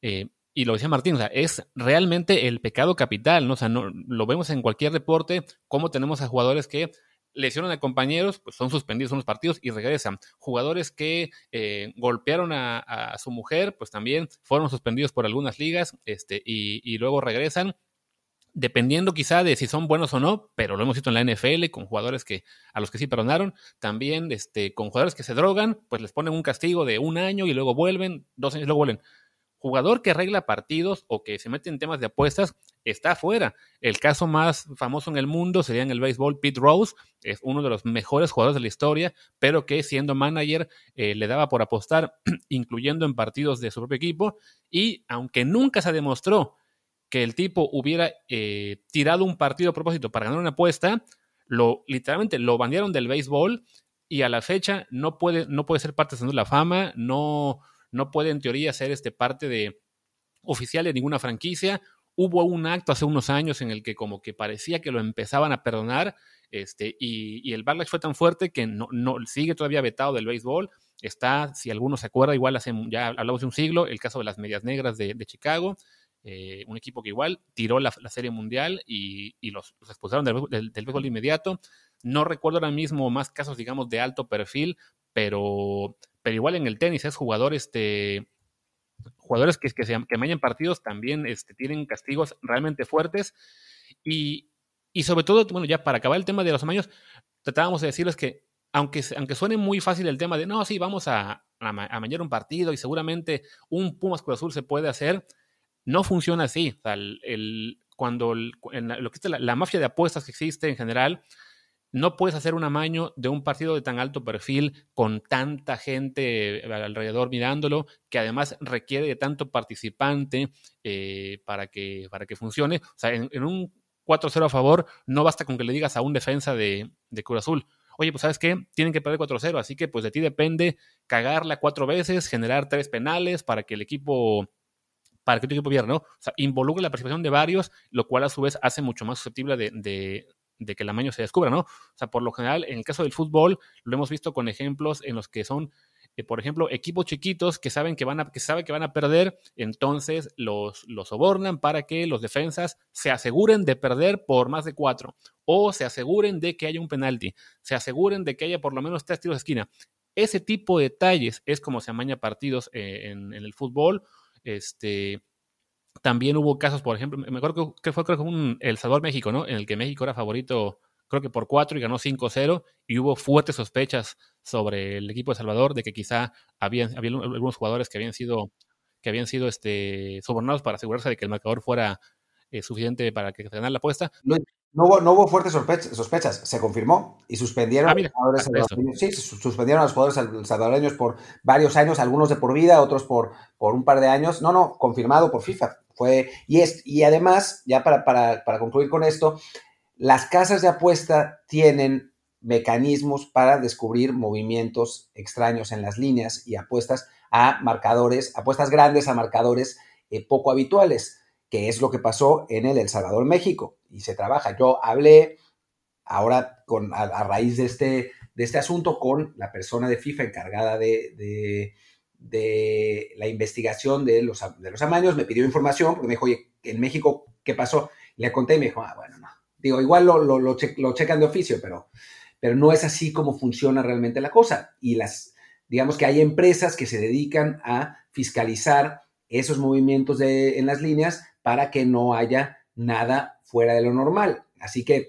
eh, y lo decía Martín, o sea, es realmente el pecado capital, ¿no? O sea, no, lo vemos en cualquier deporte, cómo tenemos a jugadores que lesionan a compañeros, pues son suspendidos en los partidos y regresan. Jugadores que eh, golpearon a, su mujer, pues también fueron suspendidos por algunas ligas este, y, luego regresan dependiendo quizá de si son buenos o no, pero lo hemos visto en la NFL con jugadores que a los que sí perdonaron, también este, con jugadores que se drogan, pues les ponen un castigo de un año y luego vuelven, dos años y luego vuelven jugador que arregla partidos o que se mete en temas de apuestas está afuera. El caso más famoso en el mundo sería en el béisbol, Pete Rose, es uno de los mejores jugadores de la historia, pero que siendo manager eh, le daba por apostar, incluyendo en partidos de su propio equipo, y aunque nunca se demostró que el tipo hubiera eh, tirado un partido a propósito para ganar una apuesta, lo literalmente lo bandearon del béisbol y a la fecha no puede, no puede ser parte de la fama, no no puede en teoría ser este parte de oficial de ninguna franquicia. Hubo un acto hace unos años en el que como que parecía que lo empezaban a perdonar este, y, el backlash fue tan fuerte que no, no, sigue todavía vetado del béisbol. Está, si alguno se acuerda, igual hace, ya hablamos de un siglo, el caso de las Medias Negras de, Chicago, eh, un equipo que igual tiró la, Serie Mundial y, los, expulsaron del, del, béisbol inmediato. No recuerdo ahora mismo más casos, digamos, de alto perfil, pero, pero igual en el tenis es jugador, este, jugadores que, que, se, que partidos también este, tienen castigos realmente fuertes. Y, sobre todo, bueno, ya para acabar el tema de los amaños, tratábamos de decirles que, aunque, aunque suene muy fácil el tema de, no, sí, vamos a, a, un partido y seguramente un Pumas Cruz Azul se puede hacer, no funciona así. el, cuando en lo que es la, mafia de apuestas que existe en general, no puedes hacer un amaño de un partido de tan alto perfil con tanta gente alrededor mirándolo, que además requiere de tanto participante eh, para, que, para que funcione. O sea, en, un 4-0 a favor, no basta con que le digas a un defensa de, de Cruz Azul, oye, pues sabes qué, tienen que perder 4-0, así que pues de ti depende cagarla cuatro veces, generar tres penales para que el equipo para que tu equipo pierda, ¿no? O sea, involucra la participación de varios, lo cual a su vez hace mucho más susceptible de, de que el amaño se descubra, ¿no? O sea, por lo general, en el caso del fútbol, lo hemos visto con ejemplos en los que son, eh, por ejemplo, equipos chiquitos que saben que van a, que saben que van a perder, entonces los, los sobornan para que los defensas se aseguren de perder por más de cuatro, o se aseguren de que haya un penalti, se aseguren de que haya por lo menos tres tiros de esquina. Ese tipo de detalles es como se amaña partidos eh, en, en el fútbol. Este, también hubo casos, por ejemplo, me acuerdo que fue creo que un El Salvador México, ¿no? En el que México era favorito, creo que por 4 y ganó 5-0 y hubo fuertes sospechas sobre el equipo de Salvador de que quizá habían, había algunos jugadores que habían sido que habían sido este, sobornados para asegurarse de que el marcador fuera eh, suficiente para que se ganara la apuesta. No, hubo, no hubo fuertes sospechas, se confirmó y suspendieron, ah, a, los jugadores sí, suspendieron a los jugadores salvadoreños por varios años, algunos de por vida, otros por, por un par de años. No, no, confirmado por FIFA. Fue, y, es, y además, ya para, para, para concluir con esto, las casas de apuesta tienen mecanismos para descubrir movimientos extraños en las líneas y apuestas a marcadores, apuestas grandes a marcadores eh, poco habituales, que es lo que pasó en el El Salvador, México, y se trabaja. Yo hablé ahora con, a, raíz de este, de este asunto con la persona de FIFA encargada de de la investigación de los, de los amaños, me pidió información, porque me dijo, oye, en México, ¿qué pasó? Le conté y me dijo, ah, bueno, no. Digo, igual lo, lo, lo, checan de oficio, pero, pero no es así como funciona realmente la cosa. Y las, digamos que hay empresas que se dedican a fiscalizar esos movimientos de, en las líneas para que no haya nada fuera de lo normal. Así que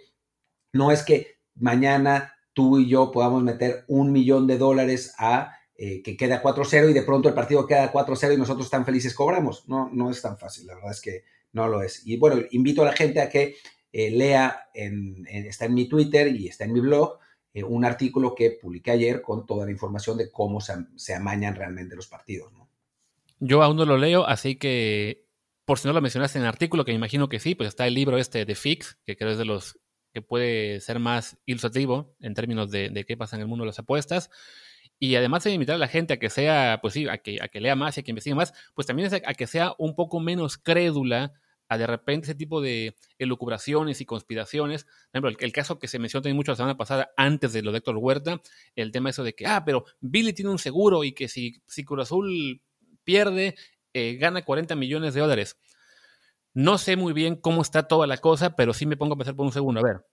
no es que mañana tú y yo podamos meter un millón de dólares a eh, que queda 4-0 y de pronto el partido queda 4-0 y nosotros tan felices cobramos. No, no es tan fácil, la verdad es que no lo es. Y bueno, invito a la gente a que eh, lea, está en mi Twitter y está en mi blog, eh, un artículo que publiqué ayer con toda la información de cómo se, amañan realmente los partidos. Yo aún no lo leo, así que por si no lo mencionaste en el artículo, que me imagino que sí, pues está el libro este de Fix, que creo es de los que puede ser más ilustrativo en términos de, de qué pasa en el mundo de las apuestas. Y además de invitar a la gente a que sea, pues sí, a que, a que lea más y a que investigue más, pues también es a, que sea un poco menos crédula a de repente ese tipo de elucubraciones y conspiraciones. Por ejemplo, el, caso que se mencionó también mucho la semana pasada, antes de lo de Héctor Huerta, el tema eso de que, ah, pero Billy tiene un seguro y que si, si Azul pierde, eh, gana 40 millones de dólares. No sé muy bien cómo está toda la cosa, pero sí me pongo a pensar por un segundo. A ver,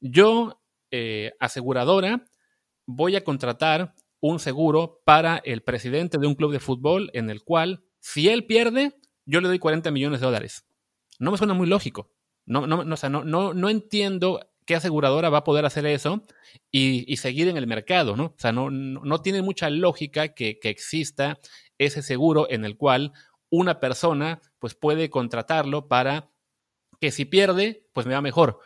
yo, eh, aseguradora, voy a contratar un seguro para el presidente de un club de fútbol en el cual, si él pierde, yo le doy 40 millones de dólares. No me suena muy lógico. No, no, no, no, no, entiendo qué aseguradora va a poder hacer eso y, seguir en el mercado, ¿no? O sea, no, no, tiene mucha lógica que, que, exista ese seguro en el cual una persona pues puede contratarlo para que si pierde, pues me va mejor.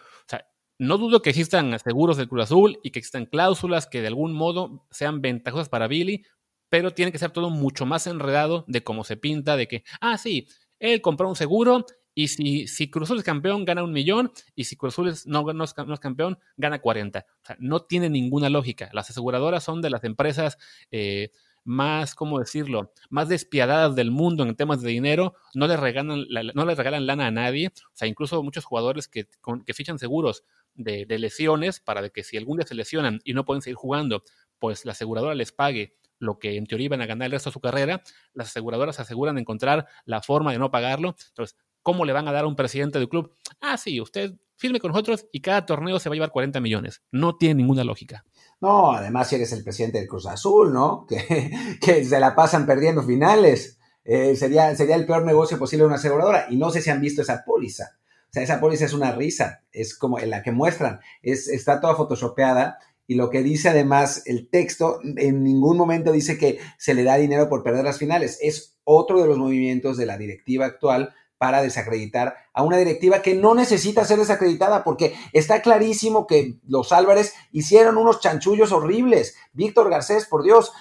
No dudo que existan seguros del Cruz Azul y que existan cláusulas que de algún modo sean ventajosas para Billy, pero tiene que ser todo mucho más enredado de cómo se pinta, de que, ah, sí, él compró un seguro y si, si Cruz Azul es campeón gana un millón y si Cruz Azul no, no, es, campeón gana 40. O sea, no tiene ninguna lógica. Las aseguradoras son de las empresas... Eh, más, ¿cómo decirlo?, más despiadadas del mundo en temas de dinero, no le regalan, no le regalan lana a nadie. O sea, incluso muchos jugadores que, que fichan seguros de, lesiones para que si algún día se lesionan y no pueden seguir jugando, pues la aseguradora les pague lo que en teoría iban a ganar el resto de su carrera, las aseguradoras aseguran encontrar la forma de no pagarlo. Entonces, ¿cómo le van a dar a un presidente del club? Ah, sí, usted firme con nosotros y cada torneo se va a llevar 40 millones. No tiene ninguna lógica. No, además si eres el presidente del Cruz Azul, ¿no? Que, que se la pasan perdiendo finales. Eh, sería, sería el peor negocio posible de una aseguradora. Y no sé si han visto esa póliza. Sea, esa póliza es una risa, es como en la que muestran, es, está toda photoshopeada y lo que dice además el texto, en ningún momento dice que se le da dinero por perder las finales. Es otro de los movimientos de la directiva actual para desacreditar a una directiva que no necesita ser desacreditada porque está clarísimo que los Álvarez hicieron unos chanchullos horribles. Víctor Garcés, por Dios,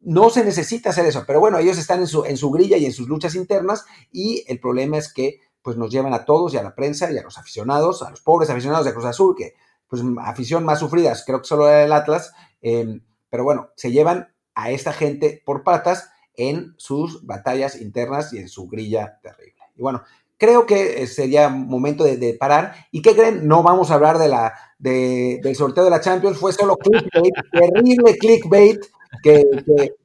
no se necesita hacer eso. Pero bueno, ellos están en su, en su grilla y en sus luchas internas y el problema es que pues nos llevan a todos y a la prensa y a los aficionados, a los pobres aficionados de Cruz Azul, que pues afición más sufrida, creo que solo era el Atlas, em, pero bueno, se llevan a esta gente por patas en sus batallas internas y en su grilla terrible. Y bueno, creo que sería momento de, parar. ¿Y qué creen? No vamos a hablar de la, del sorteo de la Champions, fue solo clickbait, terrible clickbait, que,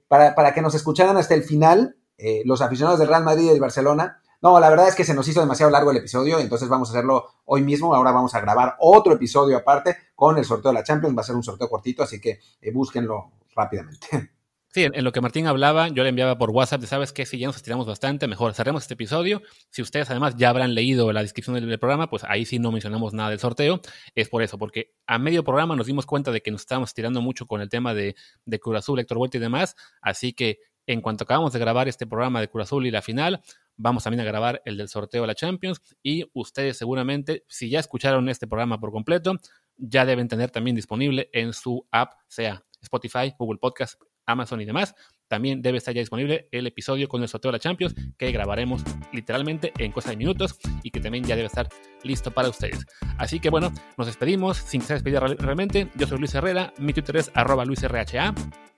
para, que nos escucharan hasta el final, eh, los aficionados del Real Madrid y del Barcelona, no, la verdad es que se nos hizo demasiado largo el episodio, entonces vamos a hacerlo hoy mismo. Ahora vamos a grabar otro episodio aparte con el sorteo de la Champions. Va a ser un sorteo cortito, así que eh, búsquenlo rápidamente. Sí, en, lo que Martín hablaba, yo le enviaba por WhatsApp, de, sabes que si ya nos estiramos bastante, mejor cerremos este episodio. Si ustedes además ya habrán leído la descripción del, programa, pues ahí sí no mencionamos nada del sorteo. Es por eso, porque a medio programa nos dimos cuenta de que nos estábamos estirando mucho con el tema de, de Cruz Azul, Héctor Vuelta y demás. Así que en cuanto acabamos de grabar este programa de Cruz Azul y la final, Vamos también a grabar el del sorteo de la Champions y ustedes seguramente, si ya escucharon este programa por completo, ya deben tener también disponible en su app, sea Spotify, Google Podcast, Amazon y demás. También debe estar ya disponible el episodio con el sorteo de la Champions que grabaremos literalmente en cosa de minutos y que también ya debe estar listo para ustedes. Así que bueno, nos despedimos sin que se despida realmente. Yo soy Luis Herrera, mi Twitter es arroba luisrha.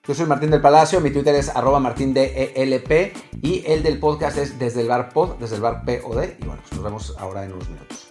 Yo soy Martín del Palacio, mi Twitter es arroba martindelp y el del podcast es desde el bar pod, desde el bar POD. Y bueno, pues nos vemos ahora en unos minutos.